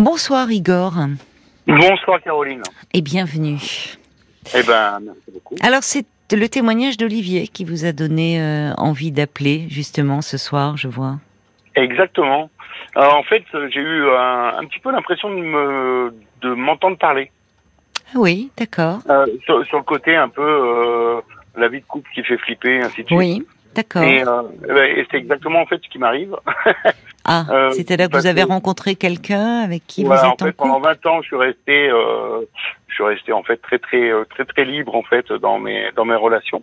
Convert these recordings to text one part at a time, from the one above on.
Bonsoir Igor. Bonsoir Caroline. Et bienvenue. Eh ben, merci beaucoup. Alors c'est le témoignage d'Olivier qui vous a donné euh, envie d'appeler justement ce soir, je vois. Exactement. Alors, en fait, j'ai eu un, un, petit peu l'impression de me de m'entendre parler. Ah oui, d'accord. Euh, sur, sur, le côté un peu euh, la vie de couple qui fait flipper, ainsi de suite. Oui, d'accord. Et, euh, et c'est exactement en fait ce qui m'arrive. ah, c'était là que vous avez rencontré quelqu'un avec qui vous êtes en fait, pendant 20 ans, je suis resté, je suis resté en fait très très très très libre en fait dans mes dans mes relations.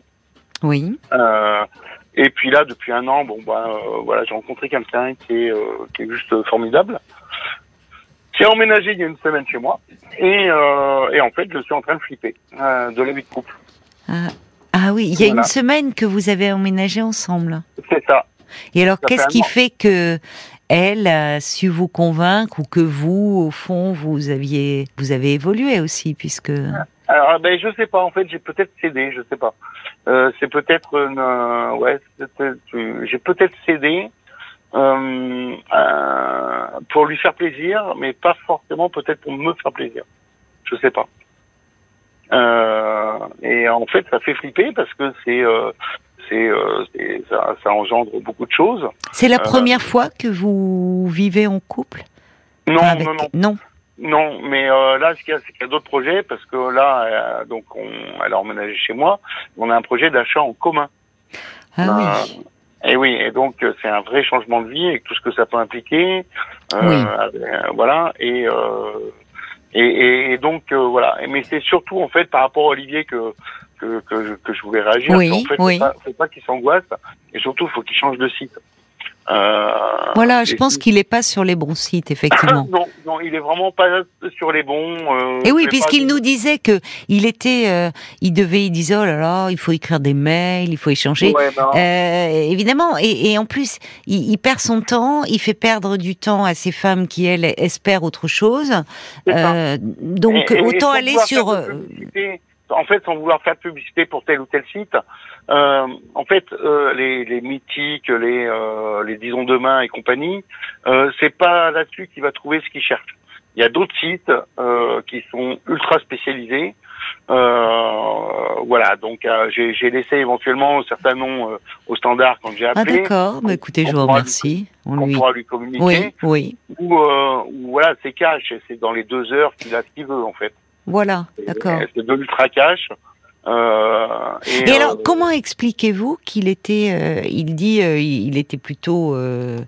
Oui. Euh, et puis là, depuis un an, bon bah euh, voilà, j'ai rencontré quelqu'un qui est euh, qui est juste formidable, qui a emménagé il y a une semaine chez moi, et euh, et en fait, je suis en train de flipper de la vie de couple. Ah, ah oui, il y a Voilà. une semaine que vous avez emménagé ensemble. C'est ça. Et alors, qu'est-ce qui fait que elle a su vous convaincre ou que vous, au fond, vous aviez, vous avez évolué aussi, puisque Alors ben je sais pas, en fait, j'ai peut-être cédé, je sais pas. Euh, c'est peut-être euh, ouais, euh, j'ai peut-être cédé pour lui faire plaisir, mais pas forcément peut-être pour me faire plaisir. Je sais pas. Et en fait, ça fait flipper parce que c'est c'est euh, ça, ça engendre beaucoup de choses. c'est la Euh, première fois que vous vivez en couple? Non, Enfin, avec- non, non. non. Non, mais euh, là, ce qu'il y a, c'est qu'il y a d'autres projets parce que là, euh, donc, on, elle a emménagé chez moi. On a un projet d'achat en commun. Ah oui. Et oui, et donc c'est un vrai changement de vie avec tout ce que ça peut impliquer. Oui. voilà. Et, et, donc voilà. Mais c'est surtout en fait par rapport à Olivier que que, que, je, que je voulais réagir. Oui, en fait, oui. faut pas, faut pas qu'il s'angoisse. Et surtout, il faut qu'il change de site. Euh, Voilà, je pense qu'il n'est pas sur les bons sites, effectivement. non, non, il est vraiment pas sur les bons. Euh, Et oui, puisqu'il pas- nous disait que il était, euh, il devait, il disait oh là là, il faut écrire des mails, il faut échanger. Ouais, ben, Euh, évidemment, et, et en plus, il, il perd son temps, il fait perdre du temps à ces femmes qui elles espèrent autre chose. Donc Et- et- et autant aller sur. En fait, sans vouloir faire de publicité pour tel ou tel site, euh, en fait, euh, les, les mythiques, les, euh, les disons demain et compagnie, euh, c'est pas là-dessus qu'il va trouver ce qu'il cherche. Il y a d'autres sites euh, qui sont ultra spécialisés. Euh, voilà, donc j'ai laissé éventuellement certains noms au standard quand j'ai Ah appelé, d'accord, bah, écoutez, je vous remercie. On lui. pourra lui communiquer. Oui, oui, Ou, euh, ou voilà, c'est cash, c'est dans les deux heures qu'il a ce qu'il veut en fait. Voilà, d'accord. C'est de l'ultra cash. Euh, et Et alors, euh, comment expliquez-vous qu'il était, euh, il dit, euh, il était plutôt, euh,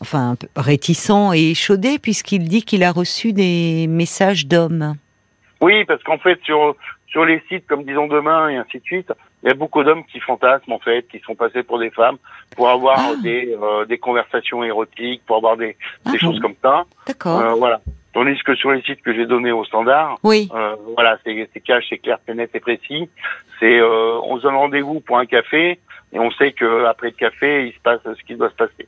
enfin, réticent et échaudé, puisqu'il dit qu'il a reçu des messages d'hommes? Oui, parce qu'en fait, sur sur les sites comme disons demain et ainsi de suite, il y a beaucoup d'hommes qui fantasment en fait, qui sont passés pour des femmes, pour avoir Ah. des euh, des conversations érotiques, pour avoir des Ah des bon, choses comme ça. D'accord. Euh, voilà. Tandis que sur les sites que j'ai donnés au standard, oui, euh, voilà, c'est c'est cash, c'est clair, c'est net et précis. C'est euh, on se donne rendez-vous pour un café et on sait que après le café, il se passe ce qui doit se passer.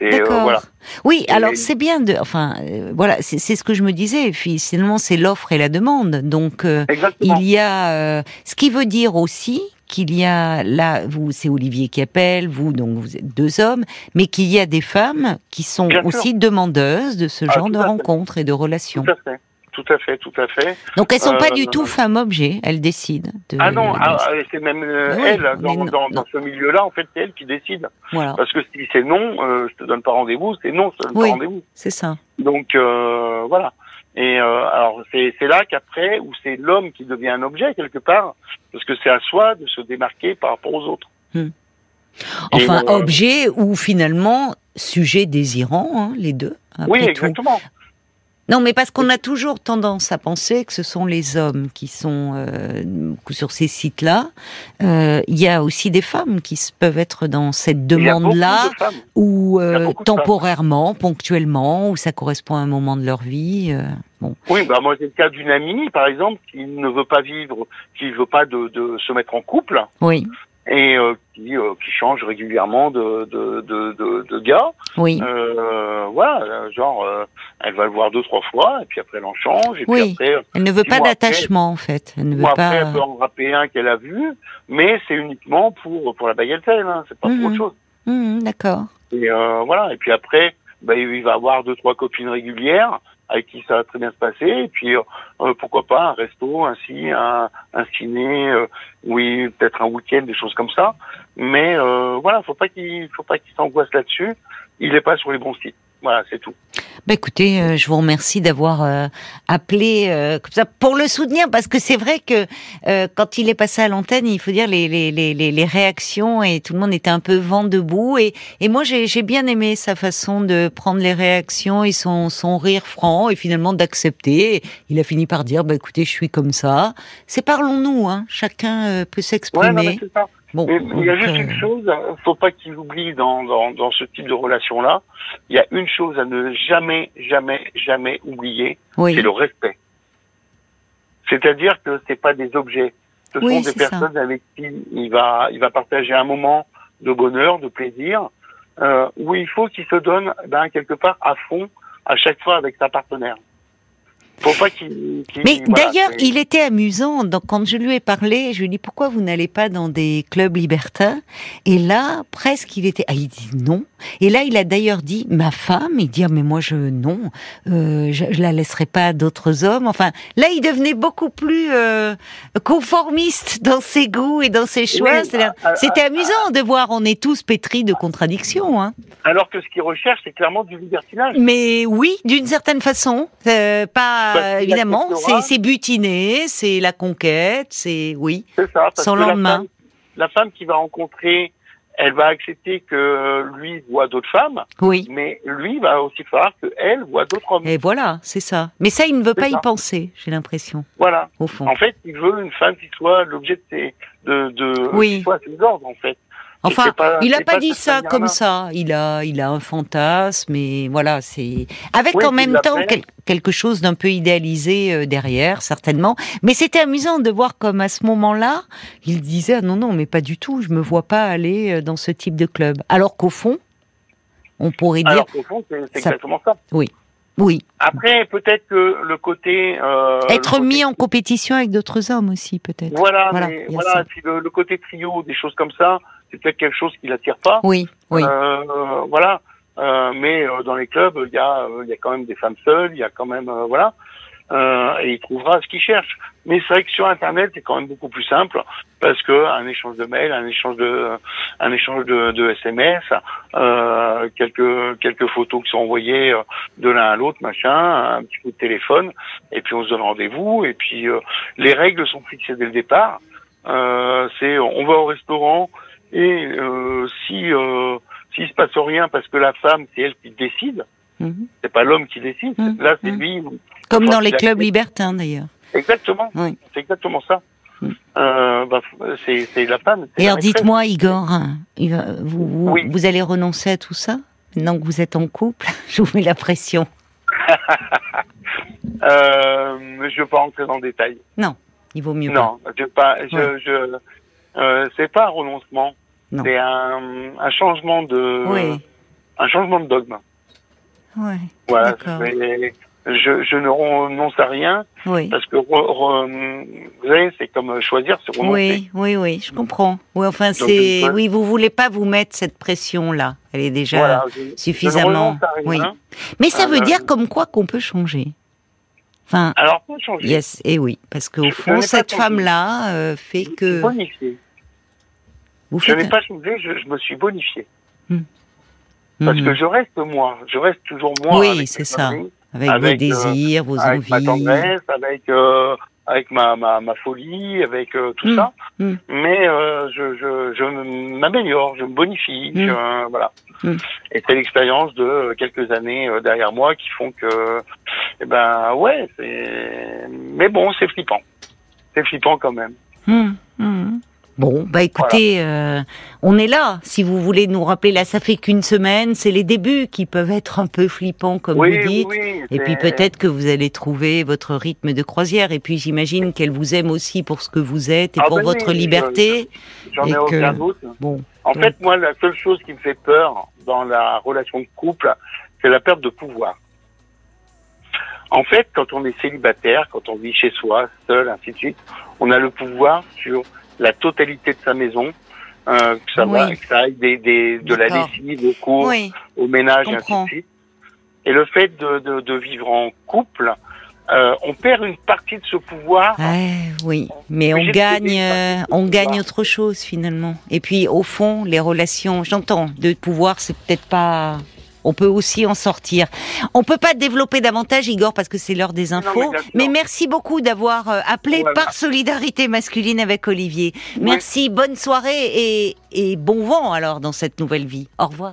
Et euh, d'accord. voilà. Oui, Et- alors c'est bien de, enfin, euh, voilà, c'est c'est ce que je me disais. Et puis, finalement, c'est l'offre et la demande. Donc, euh, Exactement. il y a, euh, ce qui veut dire aussi qu'il y a là, vous, c'est Olivier qui appelle, vous, donc vous êtes deux hommes, mais qu'il y a des femmes qui sont Bien sûr. aussi demandeuses de ce Ah, genre de rencontres et de relations. Tout à fait. Tout à fait, tout à fait. Donc elles sont pas Euh, du tout femmes-objet, elles décident. De, Ah non, de- ah, c'est même euh, Oui, elle, mais dans, non, dans, non. dans ce milieu-là, en fait, c'est elle qui décide. Voilà, Parce que si c'est non, euh, je te donne pas rendez-vous, c'est non, je te donne Oui. pas rendez-vous. c'est ça. Donc, euh, voilà. Et euh, alors, c'est c'est là qu'après, où c'est l'homme qui devient un objet, quelque part, parce que c'est à soi de se démarquer par rapport aux autres. Enfin, Et, euh, objet ou finalement sujet désirant, hein, les deux. après Oui, tout. Non, mais parce qu'on a toujours tendance à penser que ce sont les hommes qui sont euh, sur ces sites-là. Euh, Il y a aussi des femmes qui peuvent être dans cette demande-là, de ou euh, temporairement, ponctuellement, où ça correspond à un moment de leur vie. euh, bon. Oui, bah moi, c'est le cas d'une amie, par exemple, qui ne veut pas vivre, qui ne veut pas de, de se mettre en couple. Oui, et euh, qui, euh, qui change régulièrement de, de, de, de, de gars. oui. Euh, voilà, euh, genre, euh, elle va le voir deux, trois fois, et puis après elle en change, et Oui. puis après, Elle ne veut pas d'attachement, en fait. Elle ne veut moi, pas. après, elle peut en rappeler un qu'elle a vu, mais c'est uniquement pour, pour la bagatelle, hein, c'est pas Mhm. pour autre chose. Hum, D'accord. Et euh, voilà, et puis après, bah, il va avoir deux, trois copines régulières, avec qui ça va très bien se passer, et puis euh, pourquoi pas un resto, ainsi, un, un ciné, euh, oui, peut-être un week-end, des choses comme ça. Mais euh, voilà, faut pas qu'il faut pas qu'il s'angoisse là-dessus. Il n'est pas sur les bons sites. Voilà, c'est tout. Bah écoutez, euh, je vous remercie d'avoir euh, appelé euh, comme ça pour le soutenir parce que c'est vrai que quand il est passé à l'antenne, il faut dire les, les, les, les, réactions et tout le monde était un peu vent debout et, et moi j'ai bien aimé sa façon de prendre les réactions et son, son rire franc et finalement d'accepter. Il a fini par dire bah écoutez, je suis comme ça. C'est parlons-nous, hein. chacun peut s'exprimer. Ouais, il y a juste une chose, faut pas qu'il oublie dans, dans, dans, ce type de relation-là. Il y a une chose à ne jamais, jamais, jamais oublier, c'est le respect. C'est-à-dire que c'est pas des objets, ce sont des personnes avec qui il va, il va partager un moment de bonheur, de plaisir, euh, où il faut qu'il se donne, ben, quelque part à fond à chaque fois avec sa partenaire. Mais d'ailleurs, il était amusant. Donc, quand je lui ai parlé, je lui ai dit pourquoi vous n'allez pas dans des clubs libertins? Et là, presque, il était. Ah, il dit non. Et là, il a d'ailleurs dit ma femme. Il dit ah, mais moi je non, euh, je, je, la laisserai pas à d'autres hommes. Enfin, là, il devenait beaucoup plus euh, conformiste dans ses goûts et dans ses choix. Ah, ah, c'était amusant de voir. On est tous pétris de contradictions. Hein. Alors que ce qu'il recherche, c'est clairement du libertinage. Mais oui, d'une certaine façon, euh, pas bah, évidemment, c'est butiné, c'est la conquête, c'est oui. Ça. sans lendemain. La femme, qui va rencontrer, elle va accepter que lui voit d'autres femmes. Oui. Mais lui va aussi falloir que elle voit d'autres hommes. Et voilà, c'est ça. Mais ça, il ne veut pas y penser, j'ai l'impression. Voilà. Au fond. En fait, il veut une femme qui soit l'objet de, ses, de, de oui. qui soit ses ordres, en fait. Enfin, il n'a pas, dit ça comme ça. Il a, il a un fantasme, mais voilà, c'est avec en même temps quelque chose d'un peu idéalisé euh, derrière, certainement. Mais c'était amusant de voir comme à ce moment-là, il disait ah non non, mais pas du tout. Je me vois pas aller euh, dans ce type de club. Alors qu'au fond, on pourrait dire. Alors qu'au fond, c'est exactement ça. Oui. Oui. Après, peut-être que le côté euh, être mis en compétition avec d'autres hommes aussi, peut-être. Voilà, voilà. voilà puis le, le, côté trio, des choses comme ça, c'est peut-être quelque chose qui l'attire pas. Oui, oui. Euh, voilà. Euh, mais euh, dans les clubs, il y a, il y a quand même des femmes seules, il y a quand même, voilà. et il trouvera ce qu'il cherche. Mais c'est vrai que sur Internet, c'est quand même beaucoup plus simple parce que un échange de mails, un échange de, un échange de, de SMS, euh, quelques quelques photos qui sont envoyées de l'un à l'autre, machin, un petit coup de téléphone, et puis on se donne rendez-vous. Et puis les règles sont fixées dès le départ. c'est on va au restaurant, et euh, si euh, s'il se passe rien parce que la femme c'est elle qui décide, mhm. c'est pas l'homme qui décide. Mhm. Là c'est mhm. lui. Comme dans les clubs libertins d'ailleurs. Exactement. Oui. C'est exactement ça. Euh, bah, c'est la femme. Et alors dites-moi Igor, vous, vous, vous, allez renoncer à tout ça maintenant que vous êtes en couple? Je vous mets la pression. euh, je ne veux pas rentrer dans le détail. Non, il vaut mieux non, pas. je pas. Je, je, euh, c'est pas un renoncement. C'est un, un, changement de, oui. un changement de dogme. Ouais. Voilà. Je, je, ne renonce à rien oui. parce que vous savez, c'est comme choisir, c'est renoncer. Oui, oui, oui, je comprends. Oui, enfin, c'est, oui, vous voulez pas vous mettre cette pression là. Elle est déjà suffisamment. oui. Mais ça veut euh, dire comme quoi qu'on peut changer. Enfin, Alors, peut changer. Yes, et oui, parce qu'au fond, cette femme-là euh, fait que. Je n'ai pas changé, je, me suis bonifié. Hmm. Parce hmm. que je reste moi, je reste toujours moi. Oui, c'est ça. avec, vos euh, désirs, vos avec envies. Ma tendresse, avec, euh, avec ma, ma, ma, folie, avec euh, tout hmm. ça. Mais je, je, je m'améliore, je me bonifie. Je, voilà. Et c'est l'expérience de quelques années derrière moi qui font que, eh ben ouais, c'est. Mais bon, c'est flippant. C'est flippant quand même. Bon, bah écoutez, euh, on est là. Si vous voulez nous rappeler, là, ça fait qu'une semaine. C'est les débuts qui peuvent être un peu flippants, comme vous dites. et puis peut-être que vous allez trouver votre rythme de croisière. Et puis j'imagine qu'elle vous aime aussi pour ce que vous êtes et ah pour ben votre liberté. J'en ai aucun doute. Bon. En fait, moi, la seule chose qui me fait peur dans la relation de couple, c'est la perte de pouvoir. En fait, quand on est célibataire, quand on vit chez soi, seul, ainsi de suite, on a le pouvoir sur la totalité de sa maison, euh, que ça va, que ça aille des, des, de la lessive au cours, au ménage, et ainsi de suite. Et le fait de, de, de vivre en couple, euh, on perd une partie de ce pouvoir. Ouais, oui, mais on gagne, euh, partie de on gagne autre chose finalement. Et puis au fond, les relations, j'entends, de pouvoir, c'est peut-être pas. On peut aussi en sortir. On peut pas développer davantage, Igor, parce que c'est l'heure des Non, infos. mais merci beaucoup d'avoir euh, appelé Voilà. par solidarité masculine avec Olivier. Merci, bonne soirée et, et bon vent alors dans cette nouvelle vie. Au revoir.